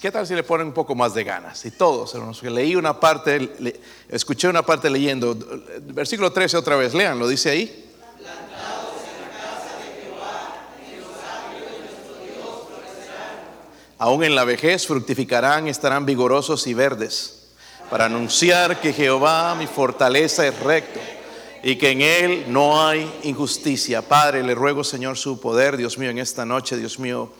¿Qué tal si le ponen un poco más de ganas? Y todos, leí una parte, escuché una parte leyendo, versículo 13 otra vez, lean, lo dice ahí. Aún en la vejez fructificarán, estarán vigorosos y verdes, para anunciar que Jehová mi fortaleza es recto y que en Él no hay injusticia. Padre, le ruego, Señor, su poder, Dios mío, en esta noche, Dios mío.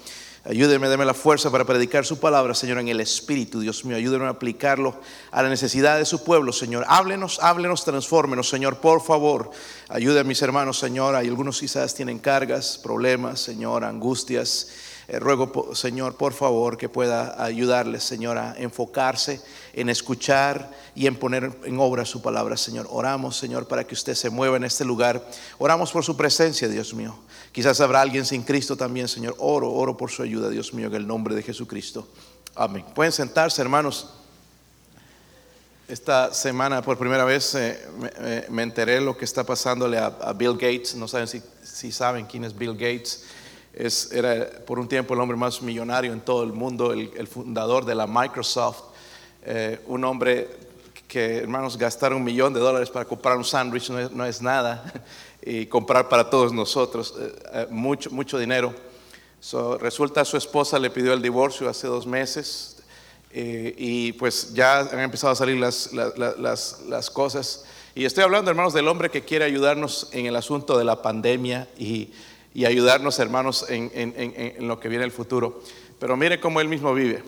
Ayúdeme, déme la fuerza para predicar su palabra, Señor, en el Espíritu, Dios mío. Ayúdeme a aplicarlo a la necesidad de su pueblo, Señor. Háblenos, háblenos, transfórmenos, Señor, por favor. Ayude a mis hermanos, Señor. Hay algunos quizás tienen cargas, problemas, Señor, angustias. Eh, ruego, Señor, por favor, que pueda ayudarles, Señor, a enfocarse en escuchar y en poner en obra su palabra, Señor. Oramos, Señor, para que usted se mueva en este lugar. Oramos por su presencia, Dios mío. Quizás habrá alguien sin Cristo también, Señor. Oro, oro por su ayuda, Dios mío, en el nombre de Jesucristo. Amén. Pueden sentarse, hermanos. Esta semana por primera vez eh, me, enteré lo que está pasándole a, Bill Gates. No saben si, si saben quién es Bill Gates era por un tiempo el hombre más millonario en todo el mundo, el, fundador de la Microsoft, eh, un hombre que, hermanos, gastar un millón de dólares para comprar un sándwich no, es nada, y comprar para todos nosotros eh, eh, mucho, mucho dinero. resulta su esposa le pidió el divorcio hace dos meses y pues ya han empezado a salir las, las, las cosas. Y estoy hablando, hermanos, del hombre que quiere ayudarnos en el asunto de la pandemia y y ayudarnos, hermanos, en, lo que viene el futuro. Pero mire cómo él mismo vive.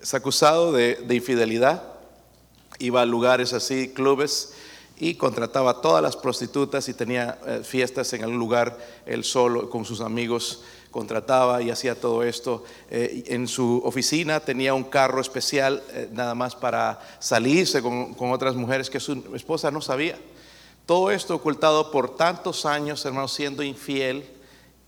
Es acusado de, infidelidad, iba a lugares así, clubes, y contrataba a todas las prostitutas y tenía eh, fiestas en algún lugar él solo con sus amigos contrataba y hacía todo esto. Eh, en su oficina tenía un carro especial eh, nada más para salirse con, con, otras mujeres que su esposa no sabía. Todo esto ocultado por tantos años, hermanos, siendo infiel,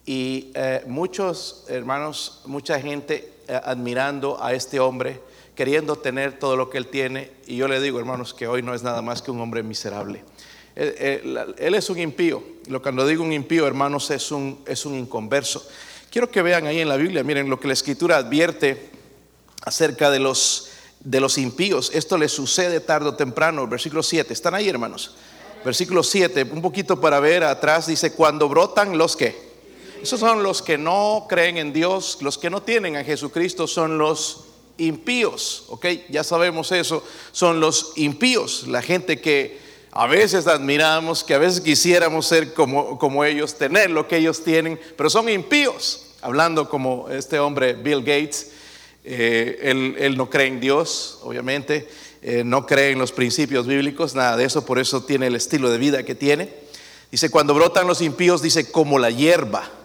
y eh, muchos hermanos, mucha gente eh, admirando a este hombre, queriendo tener todo lo que él tiene. Y yo le digo, hermanos, que hoy no es nada más que un hombre miserable. Él, es un impío. Lo cuando digo un impío, hermanos, es un, es un inconverso. Quiero que vean ahí en la Biblia, miren lo que la escritura advierte acerca de los, de los impíos. Esto le sucede tarde o temprano. Versículo 7. ¿Están ahí, hermanos? Versículo 7, un poquito para ver atrás, dice, cuando brotan los que esos son los que no creen en Dios, los que no tienen a Jesucristo son los impíos, ¿ok? Ya sabemos eso, son los impíos, la gente que a veces admiramos, que a veces quisiéramos ser como, como ellos, tener lo que ellos tienen, pero son impíos. Hablando como este hombre Bill Gates, eh, él, no cree en Dios, obviamente, eh, no cree en los principios bíblicos, nada de eso, por eso tiene el estilo de vida que tiene. Dice, cuando brotan los impíos, dice, como la hierba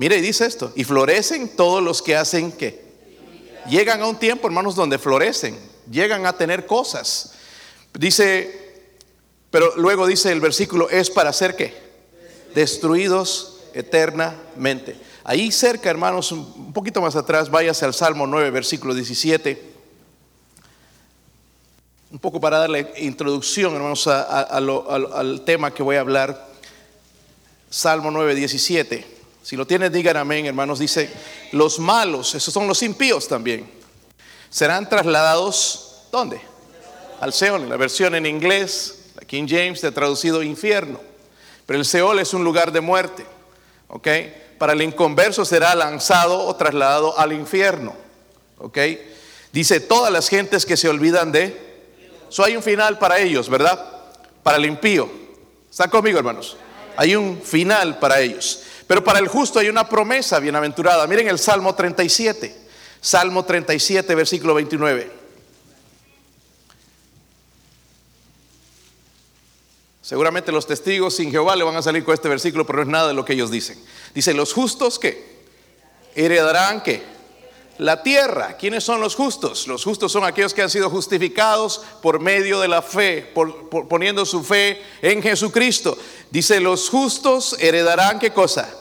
Mire, y dice esto, y florecen todos los que hacen que llegan a un tiempo, hermanos, donde florecen, llegan a tener cosas. Dice, pero luego dice el versículo, es para ser qué? Destruidos eternamente. Ahí cerca, hermanos, un poquito más atrás, váyase al Salmo 9, versículo 17. Un poco para darle introducción, hermanos, al tema que voy a hablar. Salmo 9, 17. Si lo tienes, digan amén, hermanos. Dice, los malos, esos son los impíos también, serán trasladados, ¿dónde? Al Seol. La versión en inglés, la King James, ha traducido infierno. Pero el Seol es un lugar de muerte. ¿Ok? Para el inconverso será lanzado o trasladado al infierno. ¿Ok? Dice, todas las gentes que se olvidan de... So hay un final para ellos, ¿verdad? Para el impío. ¿Están conmigo, hermanos? Hay un final para ellos. Pero para el justo hay una promesa bienaventurada. Miren el Salmo 37. Salmo 37, versículo 29. Seguramente los testigos sin Jehová le van a salir con este versículo, pero no es nada de lo que ellos dicen. Dice, los justos que heredarán que la tierra. ¿Quiénes son los justos? Los justos son aquellos que han sido justificados por medio de la fe, poniendo su fe en Jesucristo. Dice, los justos heredarán qué cosa?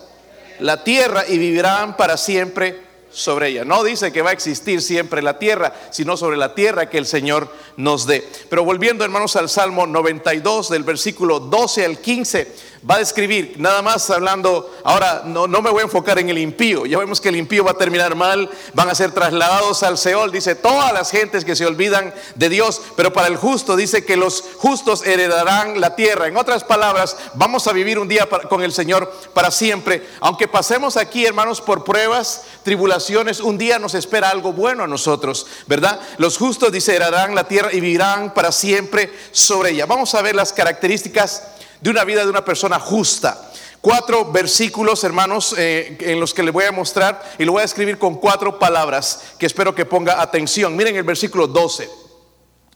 La tierra y vivirán para siempre sobre ella. No dice que va a existir siempre la tierra, sino sobre la tierra que el Señor nos dé. Pero volviendo hermanos al Salmo 92 del versículo 12 al 15, va a describir, nada más hablando, ahora no, no me voy a enfocar en el impío, ya vemos que el impío va a terminar mal, van a ser trasladados al Seol, dice todas las gentes que se olvidan de Dios, pero para el justo dice que los justos heredarán la tierra. En otras palabras, vamos a vivir un día con el Señor para siempre, aunque pasemos aquí, hermanos, por pruebas, tribulaciones, un día nos espera algo bueno a nosotros, ¿verdad? Los justos, dice, heredarán la tierra y vivirán para siempre sobre ella. Vamos a ver las características de una vida de una persona justa. Cuatro versículos, hermanos, eh, en los que le voy a mostrar y lo voy a escribir con cuatro palabras que espero que ponga atención. Miren el versículo 12.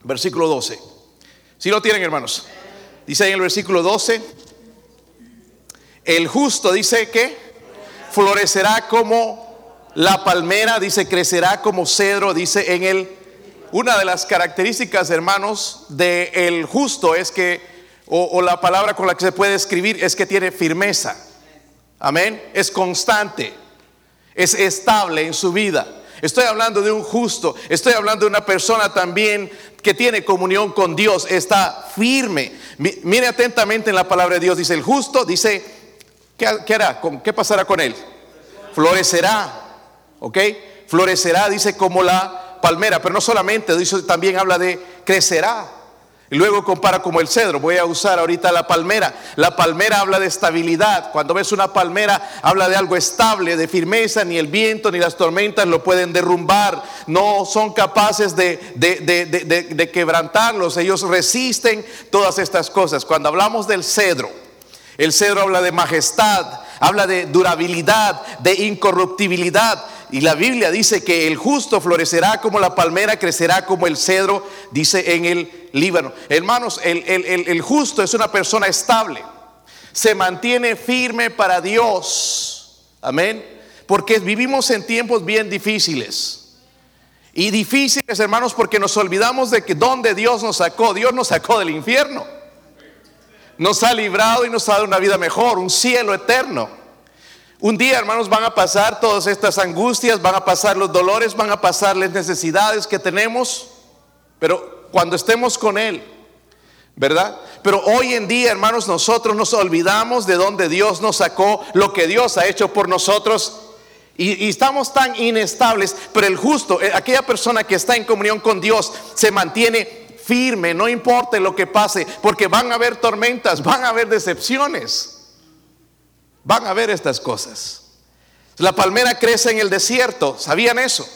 Versículo 12. Si lo tienen, hermanos. Dice en el versículo 12, el justo dice que florecerá como la palmera, dice crecerá como cedro, dice en el... Una de las características, hermanos, del el justo es que o, la palabra con la que se puede escribir es que tiene firmeza. Amén. Es constante. Es estable en su vida. Estoy hablando de un justo. Estoy hablando de una persona también que tiene comunión con Dios. Está firme. Mire atentamente en la palabra de Dios. Dice el justo. Dice, ¿qué, hará? ¿Qué pasará con él? Florecerá. ¿Ok? Florecerá, dice, como la palmera. Pero no solamente, dice, también habla de crecerá. Y luego compara como el cedro. Voy a usar ahorita la palmera. La palmera habla de estabilidad. Cuando ves una palmera, habla de algo estable, de firmeza. Ni el viento ni las tormentas lo pueden derrumbar. No son capaces de, de quebrantarlos. Ellos resisten todas estas cosas. Cuando hablamos del cedro, el cedro habla de majestad, habla de durabilidad, de incorruptibilidad. Y la Biblia dice que el justo florecerá como la palmera, crecerá como el cedro, dice en el Líbano. Hermanos, el, el justo es una persona estable, se mantiene firme para Dios. Amén. Porque vivimos en tiempos bien difíciles. Y difíciles, hermanos, porque nos olvidamos de que donde Dios nos sacó, Dios nos sacó del infierno. Nos ha librado y nos ha dado una vida mejor, un cielo eterno. Un día, hermanos, van a pasar todas estas angustias, van a pasar los dolores, van a pasar las necesidades que tenemos, pero cuando estemos con Él, ¿verdad? Pero hoy en día, hermanos, nosotros nos olvidamos de donde Dios nos sacó, lo que Dios ha hecho por nosotros. Y, estamos tan inestables, pero el justo, eh, aquella persona que está en comunión con Dios, se mantiene firme, no importa lo que pase, porque van a haber tormentas, van a haber decepciones. Van a ver estas cosas. La palmera crece en el desierto, ¿sabían eso?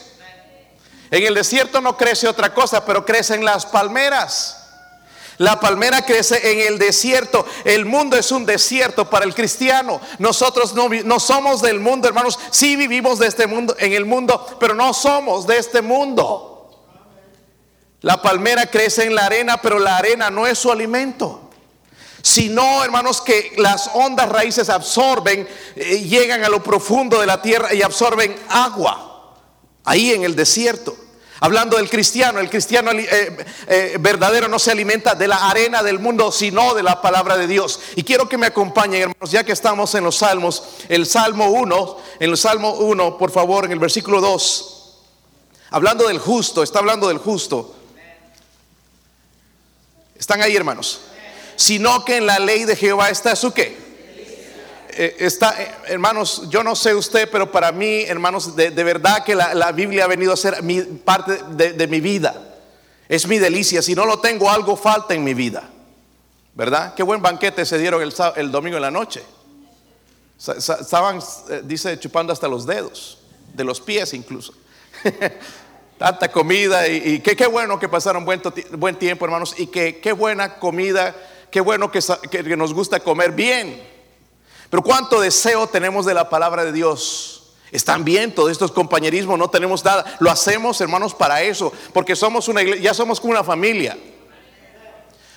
En el desierto no crece otra cosa, pero crecen las palmeras. La palmera crece en el desierto. El mundo es un desierto para el cristiano. Nosotros no, somos del mundo, hermanos. Sí vivimos de este mundo, en el mundo, pero no somos de este mundo. La palmera crece en la arena, pero la arena no es su alimento sino, hermanos, que las ondas raíces absorben, eh, llegan a lo profundo de la tierra y absorben agua, ahí en el desierto. Hablando del cristiano, el cristiano eh, eh, verdadero no se alimenta de la arena del mundo, sino de la palabra de Dios. Y quiero que me acompañen, hermanos, ya que estamos en los salmos, el Salmo 1, en el Salmo 1, por favor, en el versículo 2, hablando del justo, está hablando del justo. ¿Están ahí, hermanos? Sino que en la ley de Jehová está su qué. Eh, está, eh, hermanos, yo no sé usted, pero para mí, hermanos, de, verdad que la, Biblia ha venido a ser mi, parte de, mi vida. Es mi delicia. Si no lo tengo, algo falta en mi vida. ¿Verdad? Qué buen banquete se dieron el, domingo en la noche. Estaban, eh, dice, chupando hasta los dedos, de los pies incluso. Tanta comida y, qué, bueno que pasaron buen, buen tiempo, hermanos, y que qué buena comida qué bueno que, nos gusta comer bien. Pero cuánto deseo tenemos de la palabra de Dios. Están bien todos estos compañerismos, no tenemos nada. Lo hacemos, hermanos, para eso, porque somos una iglesia, ya somos como una familia.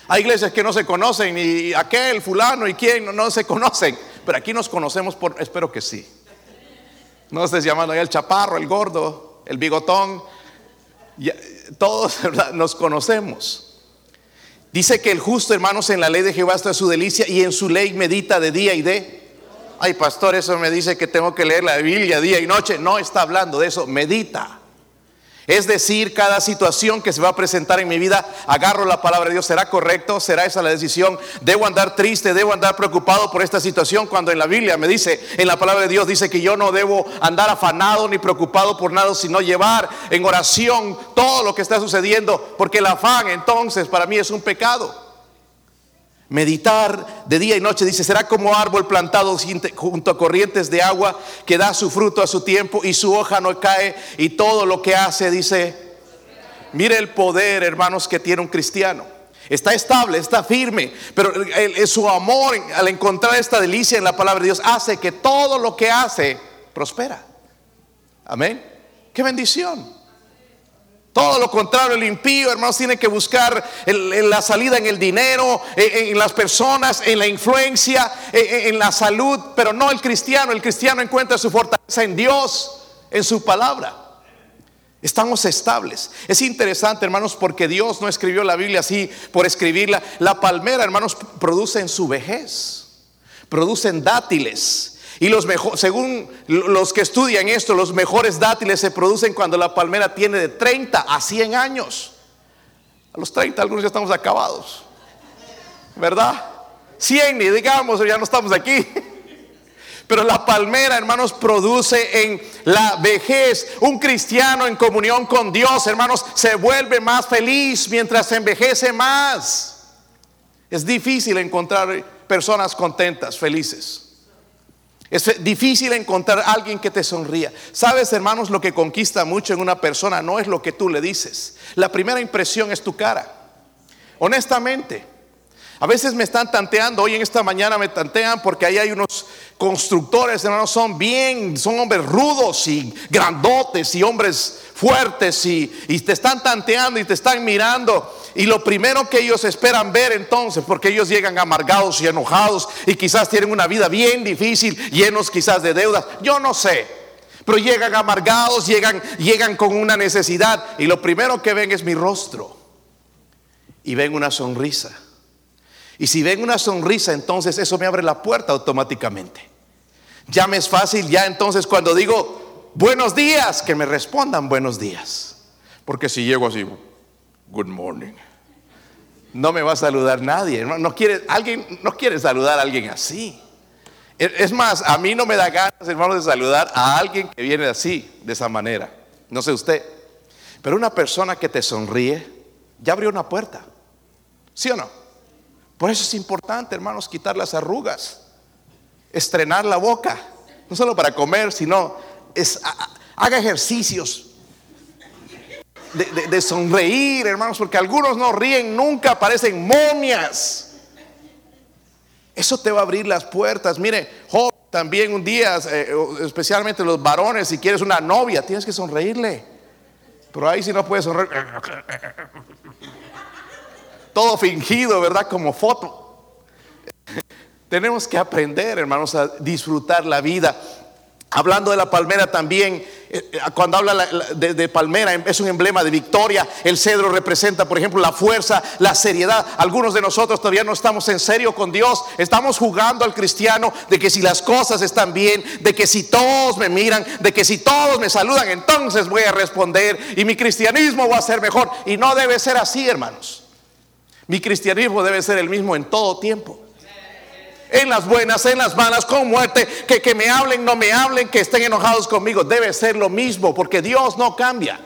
Hay iglesias que no se conocen, y aquel, fulano y quién no, se conocen, pero aquí nos conocemos por, espero que sí. No estés llamando ahí el chaparro, el gordo, el bigotón. todos nos conocemos. Dice que el justo, hermanos, en la ley de Jehová está su delicia y en su ley medita de día y de. Ay, pastor, eso me dice que tengo que leer la Biblia día y noche. No está hablando de eso, medita. Es decir, cada situación que se va a presentar en mi vida, agarro la palabra de Dios. ¿Será correcto? ¿Será esa la decisión? ¿Debo andar triste? ¿Debo andar preocupado por esta situación? Cuando en la Biblia me dice, en la palabra de Dios dice que yo no debo andar afanado ni preocupado por nada, sino llevar en oración todo lo que está sucediendo, porque el afán entonces para mí es un pecado. Meditar de día y noche, dice, será como árbol plantado junto a corrientes de agua que da su fruto a su tiempo y su hoja no cae y todo lo que hace, dice, mire el poder, hermanos, que tiene un cristiano. Está estable, está firme, pero su amor al encontrar esta delicia en la palabra de Dios hace que todo lo que hace prospera. Amén. Qué bendición. Todo lo contrario, el impío, hermanos, tiene que buscar la salida en el dinero, en, las personas, en la influencia, en, la salud, pero no el cristiano. El cristiano encuentra su fortaleza en Dios, en su palabra. Estamos estables. Es interesante, hermanos, porque Dios no escribió la Biblia así por escribirla. La palmera, hermanos, produce en su vejez, producen dátiles y los mejor, según los que estudian esto, los mejores dátiles se producen cuando la palmera tiene de 30 a 100 años. A los 30 algunos ya estamos acabados. ¿Verdad? 100 ni digamos, ya no estamos aquí. Pero la palmera, hermanos, produce en la vejez. Un cristiano en comunión con Dios, hermanos, se vuelve más feliz mientras envejece más. Es difícil encontrar personas contentas, felices. Es difícil encontrar a alguien que te sonría. Sabes, hermanos, lo que conquista mucho en una persona no es lo que tú le dices. La primera impresión es tu cara. Honestamente, a veces me están tanteando, hoy en esta mañana me tantean porque ahí hay unos constructores, hermanos, son bien, son hombres rudos y grandotes y hombres fuertes y, y te están tanteando y te están mirando. Y lo primero que ellos esperan ver entonces, porque ellos llegan amargados y enojados y quizás tienen una vida bien difícil, llenos quizás de deudas, yo no sé. Pero llegan amargados, llegan, llegan con una necesidad y lo primero que ven es mi rostro y ven una sonrisa. Y si ven una sonrisa, entonces eso me abre la puerta automáticamente. Ya me es fácil, ya entonces cuando digo buenos días, que me respondan buenos días. Porque si llego así, good morning. No me va a saludar nadie. No, quiere, alguien, no quiere saludar a alguien así. Es más, a mí no me da ganas, hermano, de saludar a alguien que viene así, de esa manera. No sé usted. Pero una persona que te sonríe, ya abrió una puerta. ¿Sí o no? Por eso es importante, hermanos, quitar las arrugas, estrenar la boca. No solo para comer, sino haga ejercicios de, sonreír, hermanos, porque algunos no ríen nunca, parecen momias. Eso te va a abrir las puertas. Mire, joven, también un día, eh, especialmente los varones, si quieres una novia, tienes que sonreírle. Pero ahí si no puedes sonreír. Todo fingido, ¿verdad? Como foto. Tenemos que aprender, hermanos, a disfrutar la vida. Hablando de la palmera también, eh, eh, cuando habla de, palmera es un emblema de victoria. El cedro representa, por ejemplo, la fuerza, la seriedad. Algunos de nosotros todavía no estamos en serio con Dios. Estamos jugando al cristiano de que si las cosas están bien, de que si todos me miran, de que si todos me saludan, entonces voy a responder y mi cristianismo va a ser mejor. Y no debe ser así, hermanos. Mi cristianismo debe ser el mismo en todo tiempo en las buenas, en las malas, con muerte, que, que me hablen, no me hablen, que estén enojados conmigo. Debe ser lo mismo, porque Dios no cambia.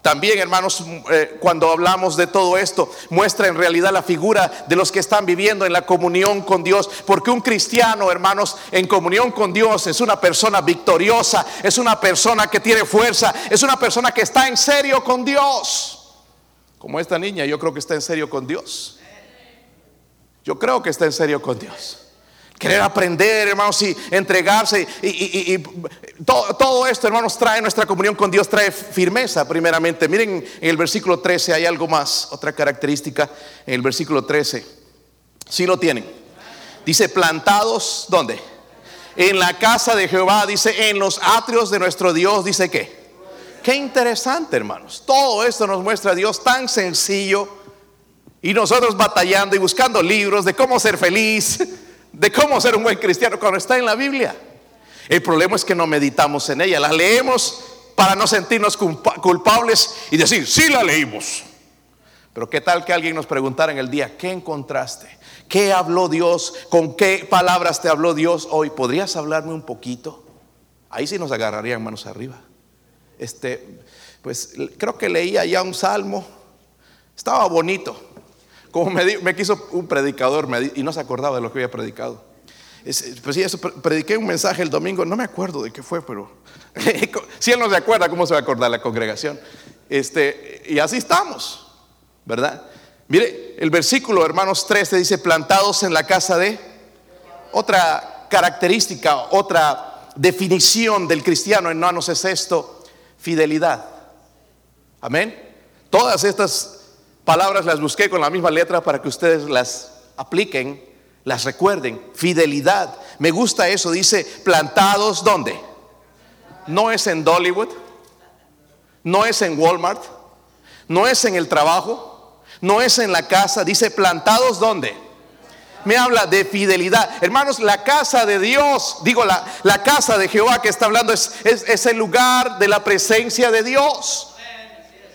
También, hermanos, eh, cuando hablamos de todo esto, muestra en realidad la figura de los que están viviendo en la comunión con Dios. Porque un cristiano, hermanos, en comunión con Dios es una persona victoriosa, es una persona que tiene fuerza, es una persona que está en serio con Dios. Como esta niña, yo creo que está en serio con Dios. Yo creo que está en serio con Dios. Querer aprender, hermanos, y entregarse. Y, todo, esto, hermanos, trae nuestra comunión con Dios, trae firmeza, primeramente. Miren, en el versículo 13 hay algo más, otra característica. En el versículo 13, si lo tienen. Dice, plantados, ¿dónde? En la casa de Jehová, dice, en los atrios de nuestro Dios, dice que. Qué interesante, hermanos. Todo esto nos muestra a Dios tan sencillo y nosotros batallando y buscando libros de cómo ser feliz, de cómo ser un buen cristiano cuando está en la Biblia. El problema es que no meditamos en ella, la leemos para no sentirnos culpables y decir, sí la leímos. Pero qué tal que alguien nos preguntara en el día, ¿qué encontraste? ¿Qué habló Dios? ¿Con qué palabras te habló Dios hoy? ¿Podrías hablarme un poquito? Ahí sí nos agarrarían manos arriba. Este, pues creo que leía ya un salmo. Estaba bonito. Como me, quiso un predicador y no se acordaba de lo que había predicado. pues sí, eso, prediqué un mensaje el domingo, no me acuerdo de qué fue, pero si él no se acuerda, ¿cómo se va a acordar la congregación? Este, y así estamos, ¿verdad? Mire, el versículo, hermanos 13, dice, plantados en la casa de otra característica, otra definición del cristiano, hermanos, es esto, fidelidad. Amén. Todas estas palabras las busqué con la misma letra para que ustedes las apliquen, las recuerden. Fidelidad. Me gusta eso. Dice, plantados ¿dónde? No es en Dollywood. No es en Walmart. No es en el trabajo. No es en la casa. Dice, plantados ¿dónde? me habla de fidelidad. Hermanos, la casa de Dios, digo, la, la casa de Jehová que está hablando es, es, el lugar de la presencia de Dios.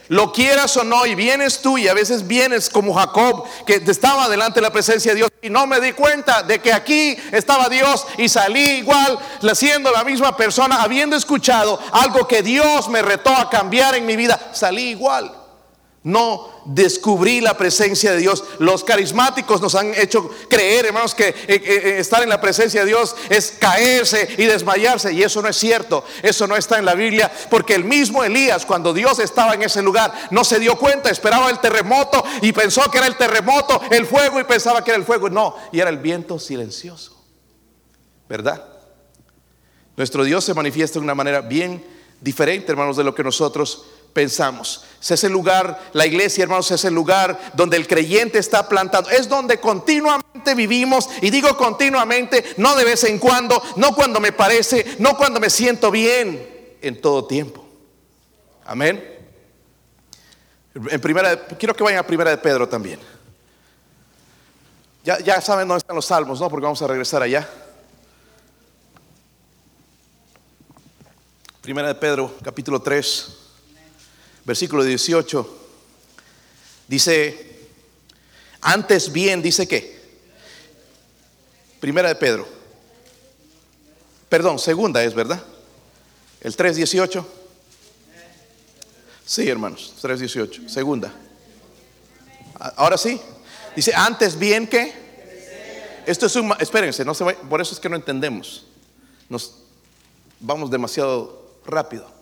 Lo quieras o no, y vienes tú y a veces vienes como Jacob, que estaba delante de la presencia de Dios y no me di cuenta de que aquí estaba Dios y salí igual, siendo la misma persona, habiendo escuchado algo que Dios me retó a cambiar en mi vida, salí igual. No descubrí la presencia de Dios. Los carismáticos nos han hecho creer, hermanos, que eh, eh, eh, estar en la presencia de Dios es caerse y desmayarse. Y eso no es cierto. Eso no está en la Biblia. Porque el mismo Elías, cuando Dios estaba en ese lugar, no se dio cuenta. Esperaba el terremoto y pensó que era el terremoto, el fuego y pensaba que era el fuego. No, y era el viento silencioso. ¿Verdad? Nuestro Dios se manifiesta de una manera bien diferente, hermanos, de lo que nosotros pensamos. Es ese lugar, la iglesia, hermanos, es el lugar donde el creyente está plantado. Es donde continuamente vivimos. Y digo continuamente, no de vez en cuando, no cuando me parece, no cuando me siento bien, en todo tiempo. Amén. En primera, quiero que vayan a primera de Pedro también. Ya, ya saben dónde están los salmos, ¿no? Porque vamos a regresar allá. Primera de Pedro, capítulo 3 versículo 18, dice, antes bien, dice que, primera de Pedro, perdón, segunda es, ¿verdad? El 3.18. Sí, hermanos, 3.18, segunda. Ahora sí, dice, antes bien que, esto es un, espérense, no se por eso es que no entendemos, nos vamos demasiado rápido.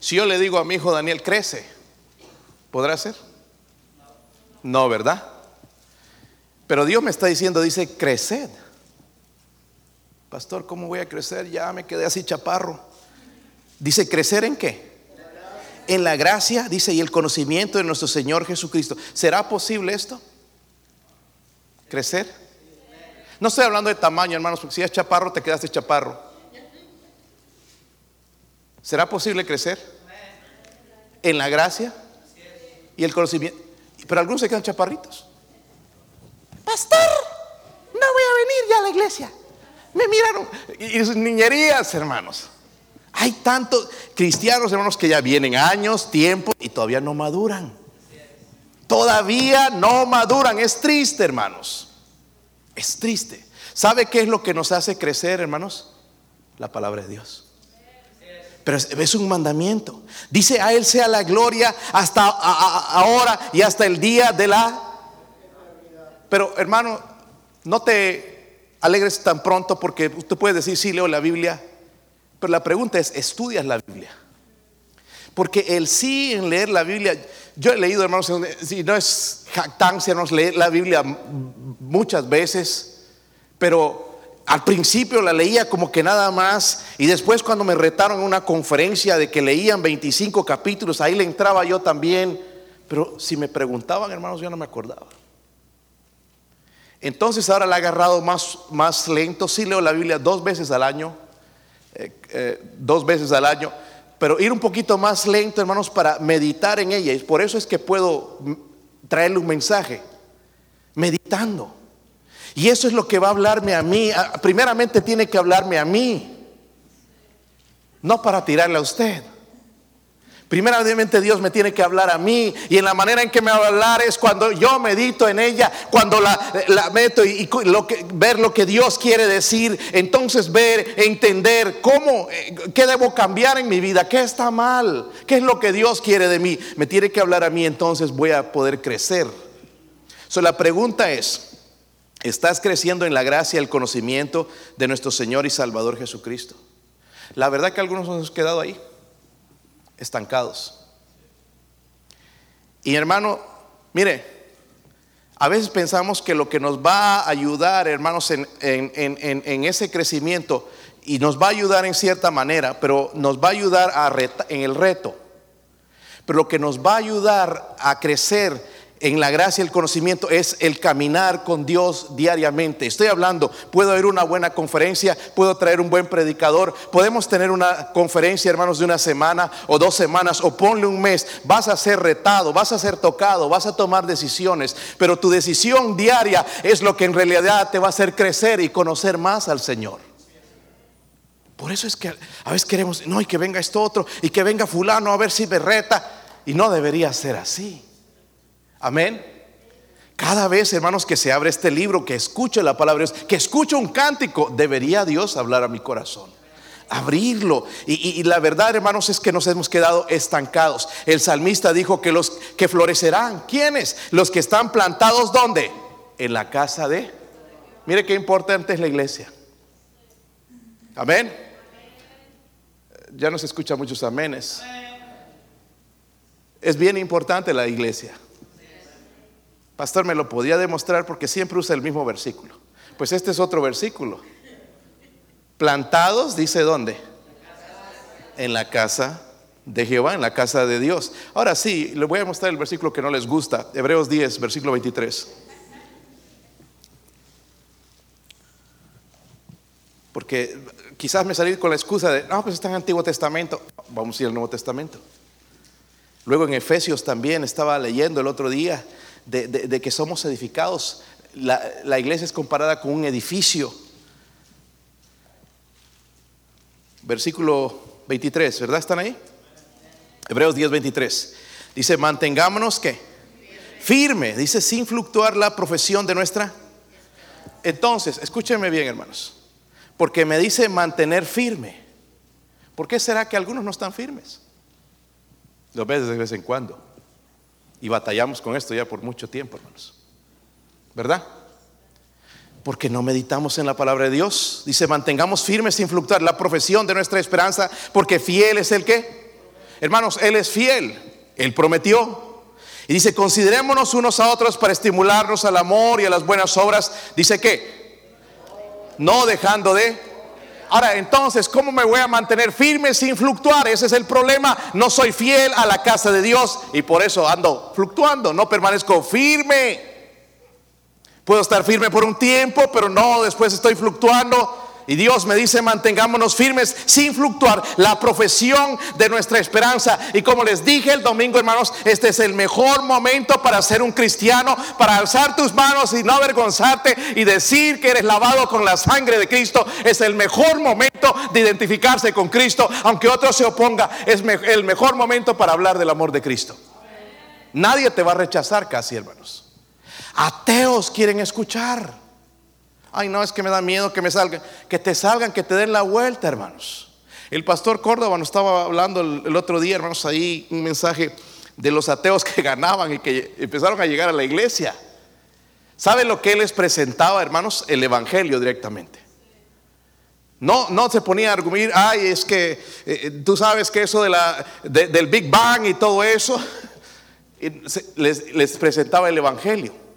Si yo le digo a mi hijo Daniel, crece, ¿podrá ser? No, ¿verdad? Pero Dios me está diciendo, dice, creced. Pastor, ¿cómo voy a crecer? Ya me quedé así chaparro. Dice, ¿crecer en qué? En la gracia, dice, y el conocimiento de nuestro Señor Jesucristo. ¿Será posible esto? ¿Crecer? No estoy hablando de tamaño, hermanos, porque si es chaparro, te quedaste chaparro. ¿Será posible crecer? En la gracia y el conocimiento. Pero algunos se quedan chaparritos. Pastor, no voy a venir ya a la iglesia. Me miraron. Y sus niñerías, hermanos. Hay tantos cristianos, hermanos, que ya vienen años, tiempo y todavía no maduran. Todavía no maduran. Es triste, hermanos. Es triste. ¿Sabe qué es lo que nos hace crecer, hermanos? La palabra de Dios. Pero es, un mandamiento. Dice, a Él sea la gloria hasta ahora y hasta el día de la... Pero hermano, no te alegres tan pronto porque usted puede decir, sí, leo la Biblia. Pero la pregunta es, ¿estudias la Biblia? Porque el sí en leer la Biblia, yo he leído, hermanos, si no es jactancia, hermanos, leer la Biblia muchas veces, pero al principio la leía como que nada más y después cuando me retaron en una conferencia de que leían 25 capítulos, ahí le entraba yo también, pero si me preguntaban hermanos yo no me acordaba. Entonces ahora la he agarrado más, más lento, sí leo la Biblia dos veces al año, eh, eh, dos veces al año, pero ir un poquito más lento hermanos para meditar en ella y por eso es que puedo traerle un mensaje, meditando. Y eso es lo que va a hablarme a mí. Ah, primeramente tiene que hablarme a mí. No para tirarle a usted. Primeramente Dios me tiene que hablar a mí y en la manera en que me va a hablar es cuando yo medito en ella, cuando la, meto y, ver lo que Dios quiere decir, entonces ver, entender cómo, eh, qué debo cambiar en mi vida, qué está mal, qué es lo que Dios quiere de mí. Me tiene que hablar a mí, entonces voy a poder crecer. So, la pregunta es, ¿estás creciendo en la gracia y el conocimiento de nuestro Señor y Salvador Jesucristo? La verdad que algunos nos hemos quedado ahí estancados. Y hermano, mire, a veces pensamos que lo que nos va a ayudar, hermanos, en, ese crecimiento, y nos va a ayudar en cierta manera, pero nos va a ayudar a en el reto. Pero lo que nos va a ayudar a crecer en la gracia el conocimiento es el caminar con Dios diariamente. Estoy hablando, puedo ir una buena conferencia, puedo traer un buen predicador, podemos tener una conferencia, hermanos, de una semana o dos semanas, o ponle un mes, vas a ser retado, vas a ser tocado, vas a tomar decisiones, pero tu decisión diaria es lo que en realidad te va a hacer crecer y conocer más al Señor. Por eso es que a veces queremos, no, y que venga esto otro, y que venga fulano a ver si me reta, y no debería ser así. Amén. Cada vez, hermanos, que se abre este libro, que escuche la palabra de Dios, que escuche un cántico, debería Dios hablar a mi corazón. Abrirlo. Y, la verdad, hermanos, es que nos hemos quedado estancados. El salmista dijo que los que florecerán, ¿quiénes? Los que están plantados, ¿dónde? En la casa de. Mire qué importante es la iglesia. Amén. Ya no se escucha muchos amenes. Es bien importante la iglesia. Pastor, me lo podía demostrar porque siempre usa el mismo versículo. Pues este es otro versículo. Plantados, dice dónde? En la casa de Jehová, en la casa de Dios. Ahora sí, le voy a mostrar el versículo que no les gusta. Hebreos 10, versículo 23. Porque quizás me salí con la excusa de, no, pues está en Antiguo Testamento. Vamos a ir al Nuevo Testamento. Luego en Efesios también estaba leyendo el otro día de, que somos edificados. La, iglesia es comparada con un edificio. Versículo 23, ¿verdad? ¿Están ahí? Hebreos 10, 23. Dice, mantengámonos que firme, dice, sin fluctuar la profesión de nuestra. Entonces, escúchenme bien, hermanos, porque me dice mantener firme. ¿Por qué será que algunos no están firmes? Lo ves de vez en cuando. Y batallamos con esto ya por mucho tiempo, hermanos. ¿Verdad? Porque no meditamos en la palabra de Dios. Dice, mantengamos firmes sin fluctuar la profesión de nuestra esperanza, porque fiel es el que. Hermanos, Él es fiel. Él prometió. Y dice, considerémonos unos a otros para estimularnos al amor y a las buenas obras. Dice que, no dejando de Ahora, entonces, ¿cómo me voy a mantener firme sin fluctuar? Ese es el problema. No soy fiel a la casa de Dios y por eso ando fluctuando, no permanezco firme. Puedo estar firme por un tiempo, pero no, después estoy fluctuando. Y Dios me dice, mantengámonos firmes sin fluctuar la profesión de nuestra esperanza. Y como les dije el domingo, hermanos, este es el mejor momento para ser un cristiano, para alzar tus manos y no avergonzarte y decir que eres lavado con la sangre de Cristo. Es el mejor momento de identificarse con Cristo, aunque otro se oponga. Es el mejor momento para hablar del amor de Cristo. Nadie te va a rechazar casi, hermanos. Ateos quieren escuchar. Ay, no, es que me da miedo que me salgan. Que te salgan, que te den la vuelta, hermanos. El pastor Córdoba nos estaba hablando el, otro día, hermanos, ahí un mensaje de los ateos que ganaban y que empezaron a llegar a la iglesia. ¿Sabe lo que él les presentaba, hermanos? El Evangelio directamente. No, no se ponía a argumentar, ay, es que eh, eh, tú sabes que eso de la, del Big Bang y todo eso, les, les presentaba el Evangelio.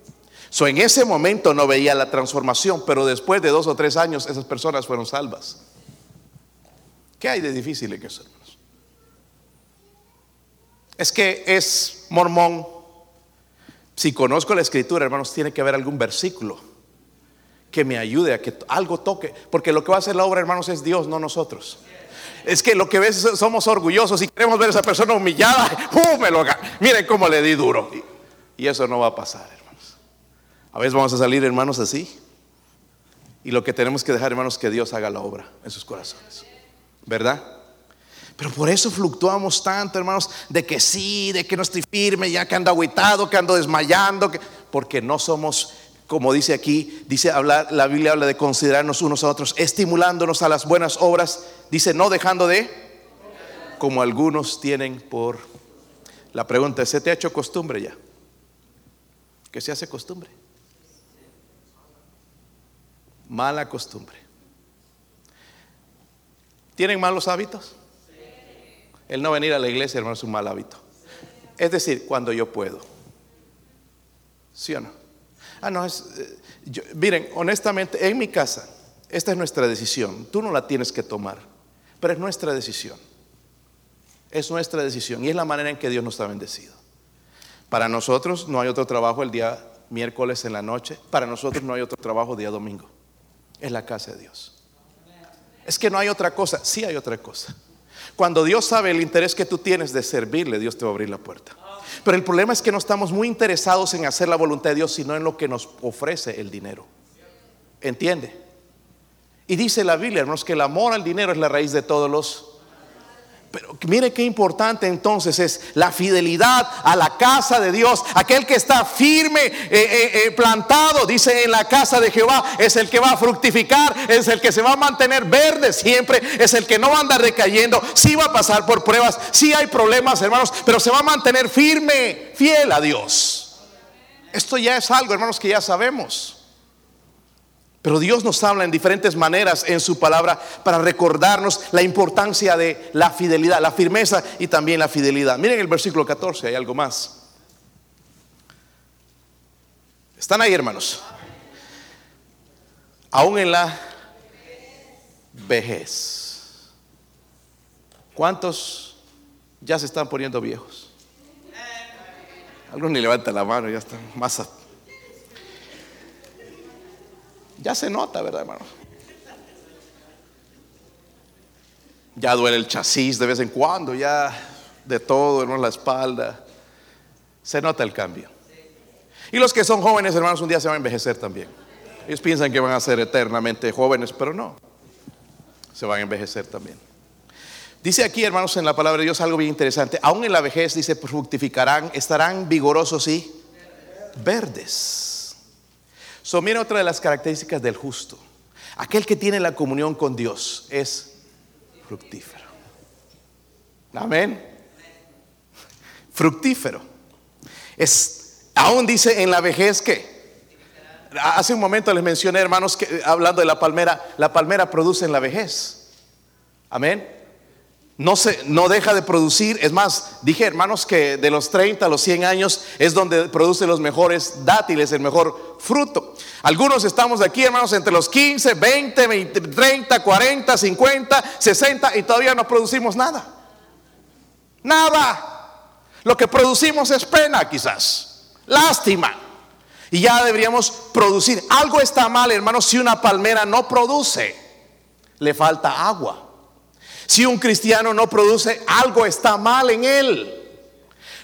So, en ese momento no veía la transformación, pero después de dos o tres años esas personas fueron salvas. ¿Qué hay de difícil en eso, hermanos? Es que es mormón. Si conozco la escritura, hermanos, tiene que haber algún versículo que me ayude a que algo toque. Porque lo que va a hacer la obra, hermanos, es Dios, no nosotros. Es que lo que ves somos orgullosos y queremos ver a esa persona humillada. ¡Pum! Me lo Miren cómo le di duro. Y eso no va a pasar. A veces vamos a salir, hermanos, así. Y lo que tenemos que dejar, hermanos, que Dios haga la obra en sus corazones. ¿Verdad? Pero por eso fluctuamos tanto, hermanos, de que sí, de que no estoy firme, ya que ando aguitado, que ando desmayando, porque no somos, como dice aquí, dice hablar, la Biblia habla de considerarnos unos a otros, estimulándonos a las buenas obras, dice no dejando de, como algunos tienen por. La pregunta es, ¿se te ha hecho costumbre ya? ¿Qué se hace costumbre? Mala costumbre. ¿Tienen malos hábitos? El no venir a la iglesia, hermano, es un mal hábito. Es decir, cuando yo puedo. ¿Sí o no? Ah, no, es. Eh, miren, honestamente, en mi casa, esta es nuestra decisión. Tú no la tienes que tomar, pero es nuestra decisión. Es nuestra decisión y es la manera en que Dios nos ha bendecido. Para nosotros no hay otro trabajo el día miércoles en la noche. Para nosotros no hay otro trabajo el día domingo. Es la casa de Dios. Es que no hay otra cosa. Sí hay otra cosa. Cuando Dios sabe el interés que tú tienes de servirle, Dios te va a abrir la puerta. Pero el problema es que no estamos muy interesados en hacer la voluntad de Dios, sino en lo que nos ofrece el dinero. ¿Entiende? Y dice la Biblia, hermanos, que el amor al dinero es la raíz de todos los pero mire qué importante entonces es la fidelidad a la casa de Dios. Aquel que está firme, eh, eh, eh, plantado, dice en la casa de Jehová, es el que va a fructificar, es el que se va a mantener verde siempre, es el que no va a andar recayendo. Sí va a pasar por pruebas, sí hay problemas, hermanos, pero se va a mantener firme, fiel a Dios. Esto ya es algo, hermanos, que ya sabemos. Pero Dios nos habla en diferentes maneras en su palabra para recordarnos la importancia de la fidelidad, la firmeza y también la fidelidad. Miren el versículo 14, hay algo más. ¿Están ahí, hermanos? Aún en la vejez. ¿Cuántos ya se están poniendo viejos? Algunos ni levantan la mano, ya están más ya se nota, ¿verdad, hermano? Ya duele el chasis de vez en cuando, ya de todo, hermano, la espalda. Se nota el cambio. Y los que son jóvenes, hermanos, un día se van a envejecer también. Ellos piensan que van a ser eternamente jóvenes, pero no. Se van a envejecer también. Dice aquí, hermanos, en la palabra de Dios algo bien interesante. Aún en la vejez, dice, fructificarán, estarán vigorosos y verdes. So, mira otra de las características del justo. Aquel que tiene la comunión con Dios es fructífero. Amén. Fructífero. Es, aún dice en la vejez que. Hace un momento les mencioné, hermanos, que hablando de la palmera, la palmera produce en la vejez. Amén no, se, no deja de producir. Es más, dije hermanos que de los 30 a los 100 años es donde produce los mejores dátiles, el mejor fruto. Algunos estamos aquí hermanos entre los 15, 20, 20, 30, 40, 50, 60 y todavía no producimos nada. Nada. Lo que producimos es pena quizás, lástima. Y ya deberíamos producir. Algo está mal hermanos si una palmera no produce. Le falta agua. Si un cristiano no produce, algo está mal en él.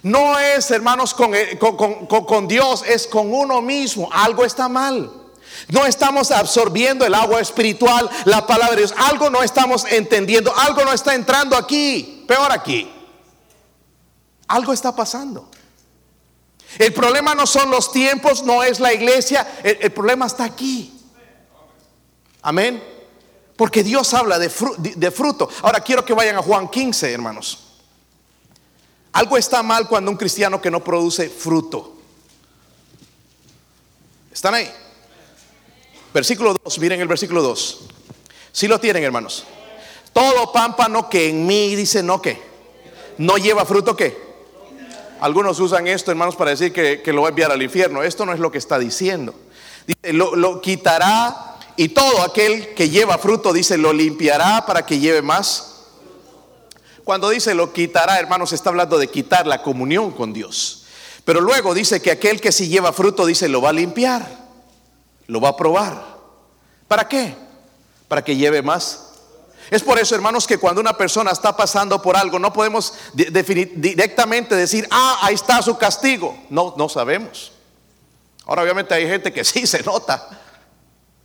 No es, hermanos, eh, con, Dios, es con uno mismo. Algo está mal. No estamos absorbiendo el agua espiritual, la palabra de Dios. Algo no estamos entendiendo. Algo no está entrando aquí. Peor aquí. Algo está pasando. El problema no son los tiempos, no es la iglesia. el problema está aquí. Amén. Porque Dios habla de, fruto. Ahora quiero que vayan a Juan 15, hermanos. Algo está mal cuando un cristiano que no produce fruto. ¿Están ahí? Versículo 2, miren el versículo 2. Si lo tienen, hermanos. Todo pámpano que en mí dice no que no lleva fruto que. Algunos usan esto, hermanos, para decir que, lo va a enviar al infierno. Esto no es lo que está diciendo. Lo quitará y todo aquel que lleva fruto, dice, lo limpiará para que lleve más. Cuando dice lo quitará, hermanos, está hablando de quitar la comunión con Dios. Pero luego dice que aquel que si lleva fruto, dice, lo va a limpiar, lo va a probar. ¿Para qué? Para que lleve más. Es por eso, hermanos, que cuando una persona está pasando por algo, no podemos directamente decir, ah, ahí está su castigo. No, no sabemos. Ahora, obviamente hay gente que sí se nota.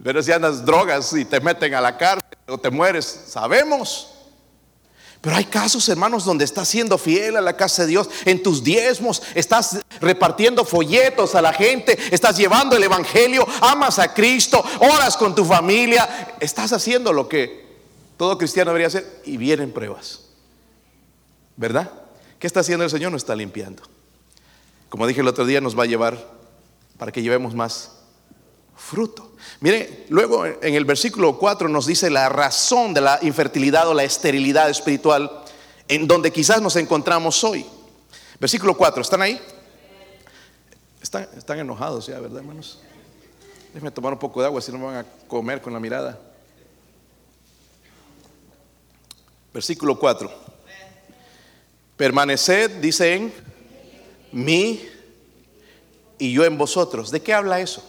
Pero si andas drogas y te meten a la cárcel o te mueres, sabemos. Pero hay casos, hermanos, donde estás siendo fiel a la casa de Dios, en tus diezmos, estás repartiendo folletos a la gente, estás llevando el Evangelio, amas a Cristo, oras con tu familia, estás haciendo lo que todo cristiano debería hacer y vienen pruebas. ¿Verdad? ¿Qué está haciendo el Señor? Nos está limpiando. Como dije el otro día, nos va a llevar para que llevemos más fruto. Mire, luego en el versículo 4 nos dice la razón de la infertilidad o la esterilidad espiritual en donde quizás nos encontramos hoy. Versículo 4, ¿están ahí? Están, están enojados ya, ¿verdad, hermanos? Déjenme tomar un poco de agua, si no me van a comer con la mirada. Versículo 4. Permaneced, dice en mí y yo en vosotros. ¿De qué habla eso?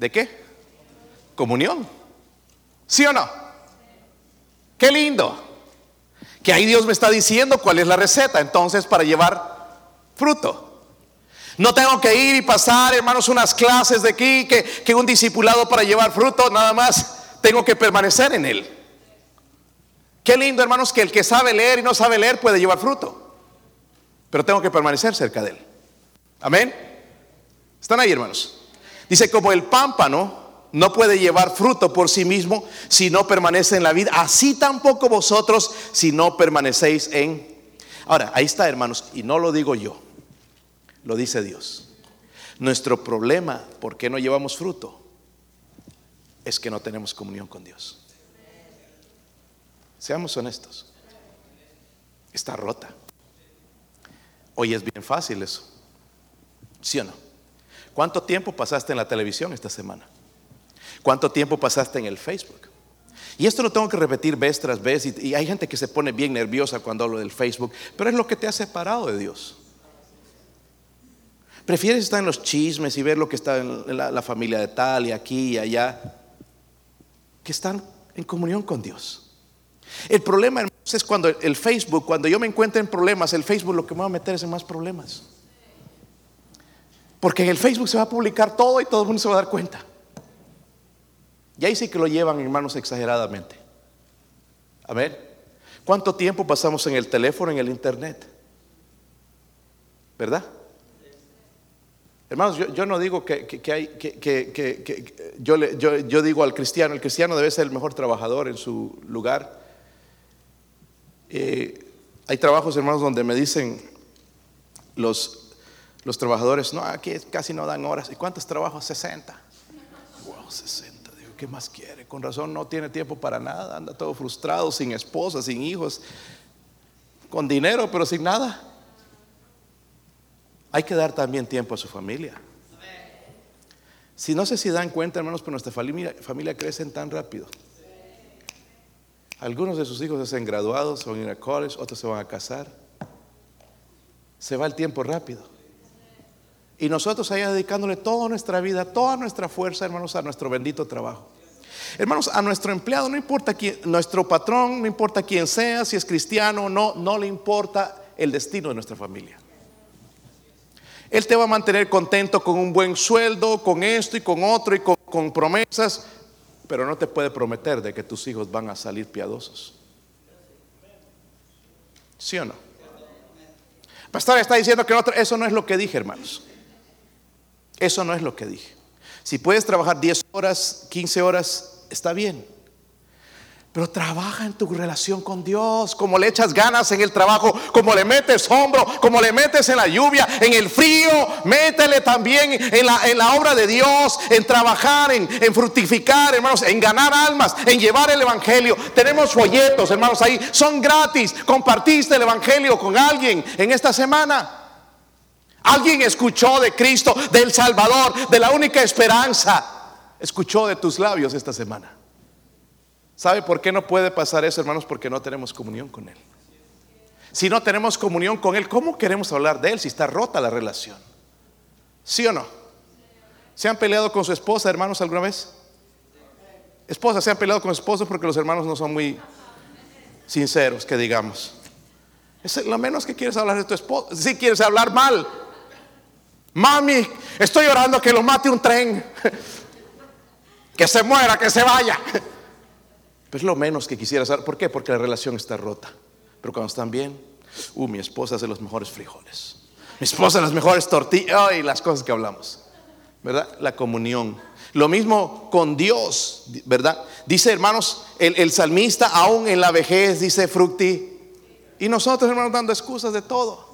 ¿De qué? Comunión. ¿Sí o no? Qué lindo. Que ahí Dios me está diciendo cuál es la receta entonces para llevar fruto. No tengo que ir y pasar, hermanos, unas clases de aquí, que, que un discipulado para llevar fruto, nada más tengo que permanecer en él. Qué lindo, hermanos, que el que sabe leer y no sabe leer puede llevar fruto. Pero tengo que permanecer cerca de él. Amén. ¿Están ahí, hermanos? Dice, como el pámpano no puede llevar fruto por sí mismo si no permanece en la vida, así tampoco vosotros si no permanecéis en... Ahora, ahí está, hermanos, y no lo digo yo, lo dice Dios. Nuestro problema, ¿por qué no llevamos fruto? Es que no tenemos comunión con Dios. Seamos honestos. Está rota. Hoy es bien fácil eso. ¿Sí o no? ¿Cuánto tiempo pasaste en la televisión esta semana? ¿Cuánto tiempo pasaste en el Facebook? Y esto lo tengo que repetir vez tras vez. Y, hay gente que se pone bien nerviosa cuando hablo del Facebook, pero es lo que te ha separado de Dios. Prefieres estar en los chismes y ver lo que está en la, la familia de tal y aquí y allá, que están en comunión con Dios. El problema es cuando el Facebook, cuando yo me encuentro en problemas, el Facebook lo que me va a meter es en más problemas. Porque en el Facebook se va a publicar todo y todo el mundo se va a dar cuenta. Y ahí sí que lo llevan, hermanos, exageradamente. A ver, ¿cuánto tiempo pasamos en el teléfono, en el internet? ¿Verdad? Hermanos, yo, no digo que, hay, que, yo, yo digo al cristiano, el cristiano debe ser el mejor trabajador en su lugar. Eh, hay trabajos, hermanos, donde me dicen los los trabajadores, no, aquí casi no dan horas. ¿Y cuántos trabajos? 60. Wow, 60. Digo, ¿qué más quiere? Con razón no tiene tiempo para nada. Anda todo frustrado, sin esposa, sin hijos, con dinero, pero sin nada. Hay que dar también tiempo a su familia. Si no sé si dan cuenta, hermanos, pero nuestra familia, familia tan rápido. Algunos de sus hijos se hacen graduados, van a ir a college, otros se van a casar. Se va el tiempo rápido. Y nosotros allá dedicándole toda nuestra vida, toda nuestra fuerza, hermanos, a nuestro bendito trabajo. Hermanos, a nuestro empleado, no importa quién, nuestro patrón, no importa quién sea, si es cristiano o no, no le importa el destino de nuestra familia. Él te va a mantener contento con un buen sueldo, con esto y con otro y con, con promesas, pero no te puede prometer de que tus hijos van a salir piadosos. ¿Sí o no? Pastor está diciendo que eso no es lo que dije, hermanos. Eso no es lo que dije. Si puedes trabajar 10 horas, 15 horas, está bien. Pero trabaja en tu relación con Dios, como le echas ganas en el trabajo, como le metes hombro, como le metes en la lluvia, en el frío, métele también en la, en la obra de Dios, en trabajar, en, en, fructificar, hermanos, en ganar almas, en llevar el Evangelio. Tenemos folletos, hermanos, ahí, son gratis. Compartiste el Evangelio con alguien en esta semana. Alguien escuchó de Cristo, del Salvador, de la única esperanza. Escuchó de tus labios esta semana. ¿Sabe por qué no puede pasar eso, hermanos? Porque no tenemos comunión con Él. Si no tenemos comunión con Él, ¿cómo queremos hablar de Él si está rota la relación? ¿Sí o no? ¿Se han peleado con su esposa, hermanos, alguna vez? Esposas se han peleado con su esposo porque los hermanos no son muy sinceros, que digamos. Es lo menos que quieres hablar de tu esposa. Si quieres hablar mal, Mami, estoy orando que lo mate un tren. Que se muera, que se vaya. Pues lo menos que quisiera saber. ¿Por qué? Porque la relación está rota. Pero cuando están bien, uh, mi esposa hace los mejores frijoles. Mi esposa las mejores tortillas. y las cosas que hablamos. ¿Verdad? La comunión. Lo mismo con Dios, ¿verdad? Dice, hermanos, el, el salmista, aún en la vejez, dice fructi. Y nosotros, hermanos, dando excusas de todo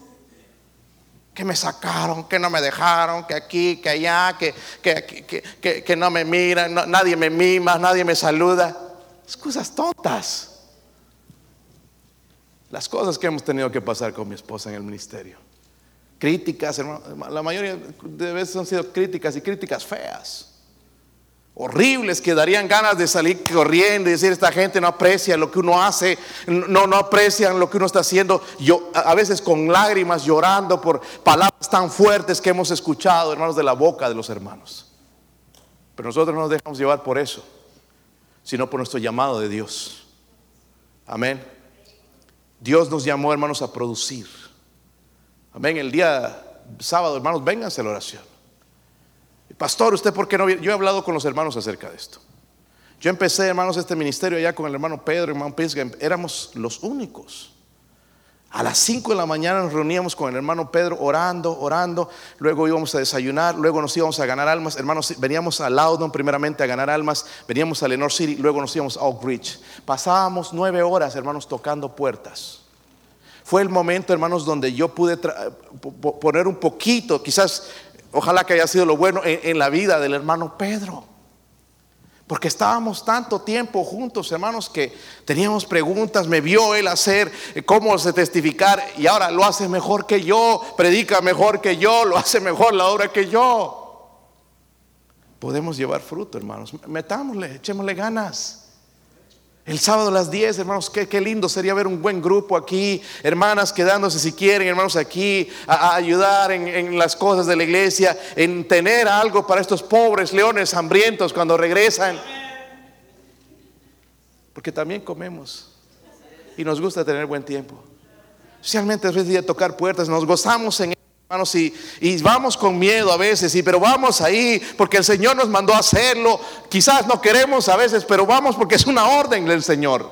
que me sacaron, que no me dejaron, que aquí, que allá, que, que, que, no me miran, nadie me mima, nadie me saluda. Excusas tontas. Las cosas que hemos tenido que pasar con mi esposa en el ministerio. Críticas, la mayoría de veces han sido críticas y críticas feas horribles que darían ganas de salir corriendo y decir esta gente no aprecia lo que uno hace, no, no aprecian lo que uno está haciendo. Yo a veces con lágrimas llorando por palabras tan fuertes que hemos escuchado, hermanos, de la boca de los hermanos. Pero nosotros no nos dejamos llevar por eso, sino por nuestro llamado de Dios. Amén. Dios nos llamó, hermanos, a producir. Amén. El día sábado, hermanos, vénganse a la oración. Pastor, ¿usted por qué no Yo he hablado con los hermanos acerca de esto. Yo empecé, hermanos, este ministerio allá con el hermano Pedro, hermano Pisga, éramos los únicos. A las 5 de la mañana nos reuníamos con el hermano Pedro orando, orando, luego íbamos a desayunar, luego nos íbamos a ganar almas, hermanos, veníamos a Loudon primeramente a ganar almas, veníamos a Lenore City, luego nos íbamos a Oak Ridge. Pasábamos nueve horas, hermanos, tocando puertas. Fue el momento, hermanos, donde yo pude poner un poquito, quizás Ojalá que haya sido lo bueno en, la vida del hermano Pedro. Porque estábamos tanto tiempo juntos, hermanos, que teníamos preguntas, me vio él hacer eh, cómo se testificar y ahora lo hace mejor que yo, predica mejor que yo, lo hace mejor la obra que yo. Podemos llevar fruto, hermanos. Metámosle, echémosle ganas. El sábado a las 10, hermanos, qué, lindo sería ver un buen grupo aquí, hermanas quedándose si quieren, hermanos, aquí a, ayudar en, en, las cosas de la iglesia, en tener algo para estos pobres leones hambrientos cuando regresan. Porque también comemos y nos gusta tener buen tiempo. Especialmente después de tocar puertas, nos gozamos en Hermanos, y, y, vamos con miedo a veces, y, pero vamos ahí porque el Señor nos mandó a hacerlo. Quizás no queremos a veces, pero vamos porque es una orden del Señor.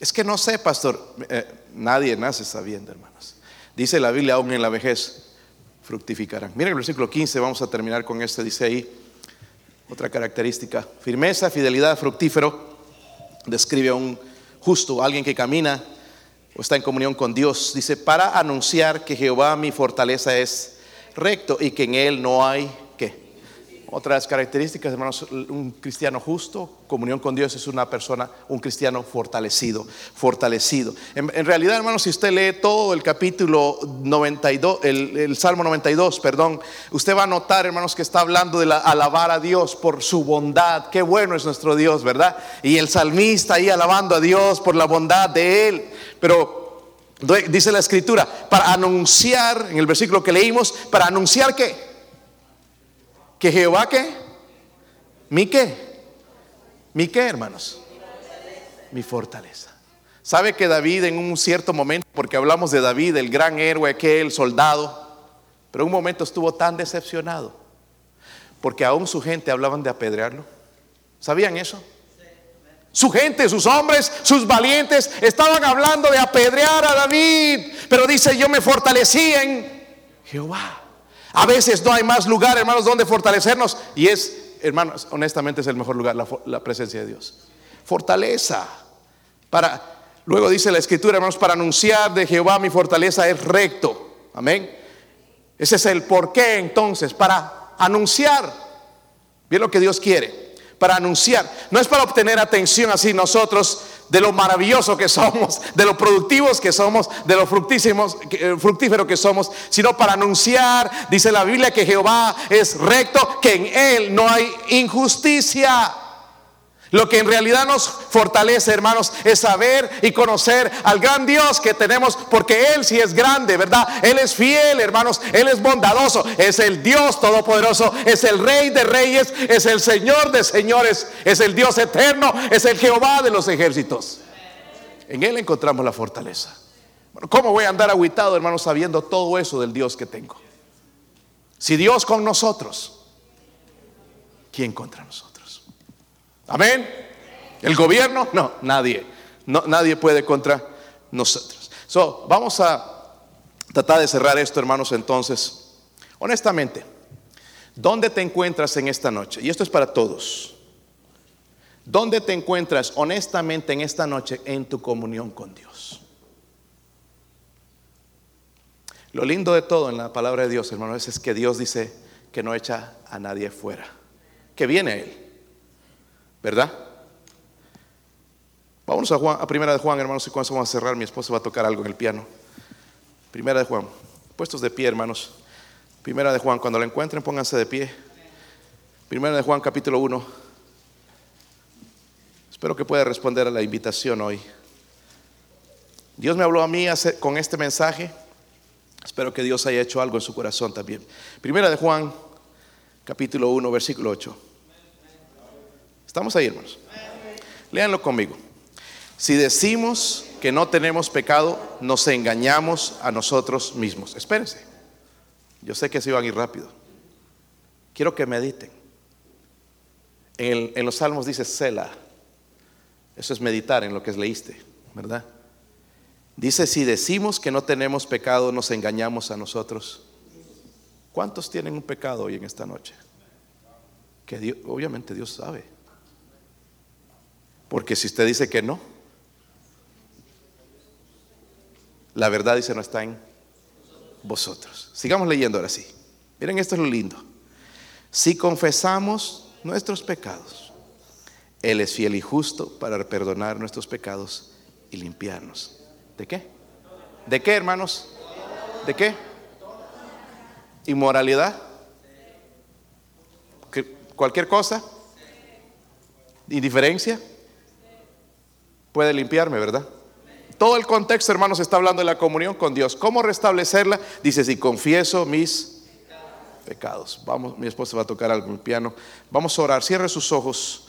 Es que no sé, pastor, eh, nadie nace sabiendo, hermanos. Dice la Biblia, aún en la vejez fructificarán. Miren el versículo 15, vamos a terminar con este, dice ahí, otra característica, firmeza, fidelidad, fructífero, describe a un justo, alguien que camina o está en comunión con Dios, dice, para anunciar que Jehová mi fortaleza es recto y que en él no hay otras características, hermanos, un cristiano justo, comunión con Dios es una persona, un cristiano fortalecido, fortalecido. En, realidad, hermanos, si usted lee todo el capítulo 92, el, Salmo 92, perdón, usted va a notar, hermanos, que está hablando de la, alabar a Dios por su bondad. Qué bueno es nuestro Dios, ¿verdad? Y el salmista ahí alabando a Dios por la bondad de Él. Pero dice la escritura, para anunciar, en el versículo que leímos, para anunciar que ¿Que Jehová qué? ¿Mi qué? ¿Mi qué, hermanos? Mi fortaleza. ¿Sabe que David en un cierto momento, porque hablamos de David, el gran héroe, aquel soldado, pero en un momento estuvo tan decepcionado, porque aún su gente hablaban de apedrearlo? ¿Sabían eso? Su gente, sus hombres, sus valientes estaban hablando de apedrear a David, pero dice, yo me fortalecí en Jehová. A veces no hay más lugar, hermanos, donde fortalecernos. Y es, hermanos, honestamente es el mejor lugar, la, presencia de Dios. Fortaleza. Para, luego dice la escritura, hermanos, para anunciar de Jehová mi fortaleza es recto. Amén. Ese es el porqué entonces, para anunciar. Bien lo que Dios quiere. Para anunciar. No es para obtener atención así nosotros de lo maravilloso que somos, de lo productivos que somos, de lo fructísimos, eh, fructífero que somos, sino para anunciar, dice la Biblia, que Jehová es recto, que en Él no hay injusticia. Lo que en realidad nos fortalece, hermanos, es saber y conocer al gran Dios que tenemos, porque Él sí es grande, ¿verdad? Él es fiel, hermanos, Él es bondadoso, es el Dios todopoderoso, es el Rey de reyes, es el Señor de señores, es el Dios eterno, es el Jehová de los ejércitos. En Él encontramos la fortaleza. ¿cómo voy a andar aguitado, hermanos, sabiendo todo eso del Dios que tengo? Si Dios con nosotros, ¿quién contra nosotros? Amén. El gobierno, no, nadie. No, nadie puede contra nosotros. So, vamos a tratar de cerrar esto, hermanos, entonces. Honestamente, ¿dónde te encuentras en esta noche? Y esto es para todos. ¿Dónde te encuentras honestamente en esta noche en tu comunión con Dios? Lo lindo de todo en la palabra de Dios, hermanos, es que Dios dice que no echa a nadie fuera, que viene a Él, ¿verdad? Vamos a, Juan, a Primera de Juan, hermanos, y cuando vamos a cerrar, mi esposa va a tocar algo en el piano. Primera de Juan, puestos de pie, hermanos. Primera de Juan, cuando la encuentren, pónganse de pie. Primera de Juan, capítulo 1. Espero que pueda responder a la invitación hoy. Dios me habló a mí con este mensaje. Espero que Dios haya hecho algo en su corazón también. Primera de Juan, capítulo 1, versículo 8. ¿Estamos ahí, hermanos? Léanlo conmigo. Si decimos que no tenemos pecado, nos engañamos a nosotros mismos. Espérense. Yo sé que se iban a ir rápido. Quiero que mediten. En, en los salmos dice Sela. Eso es meditar en lo que leíste, ¿verdad? Dice, si decimos que no tenemos pecado, nos engañamos a nosotros. ¿Cuántos tienen un pecado hoy en esta noche? Que obviamente Dios sabe. Porque si usted dice que no, la verdad dice no está en vosotros. Sigamos leyendo ahora sí. Miren, esto es lo lindo. Si confesamos nuestros pecados, Él es fiel y justo para perdonar nuestros pecados y limpiarnos ¿De qué? ¿De qué, hermanos? ¿De qué? ¿Inmoralidad? ¿Cualquier cosa? ¿Indiferencia? Puede limpiarme, ¿verdad? Todo el contexto, hermanos, está hablando de la comunión con Dios. ¿Cómo restablecerla? Dice, si confieso mis pecados. Vamos, mi esposa va a tocar algo el piano. Vamos a orar. Cierre sus ojos.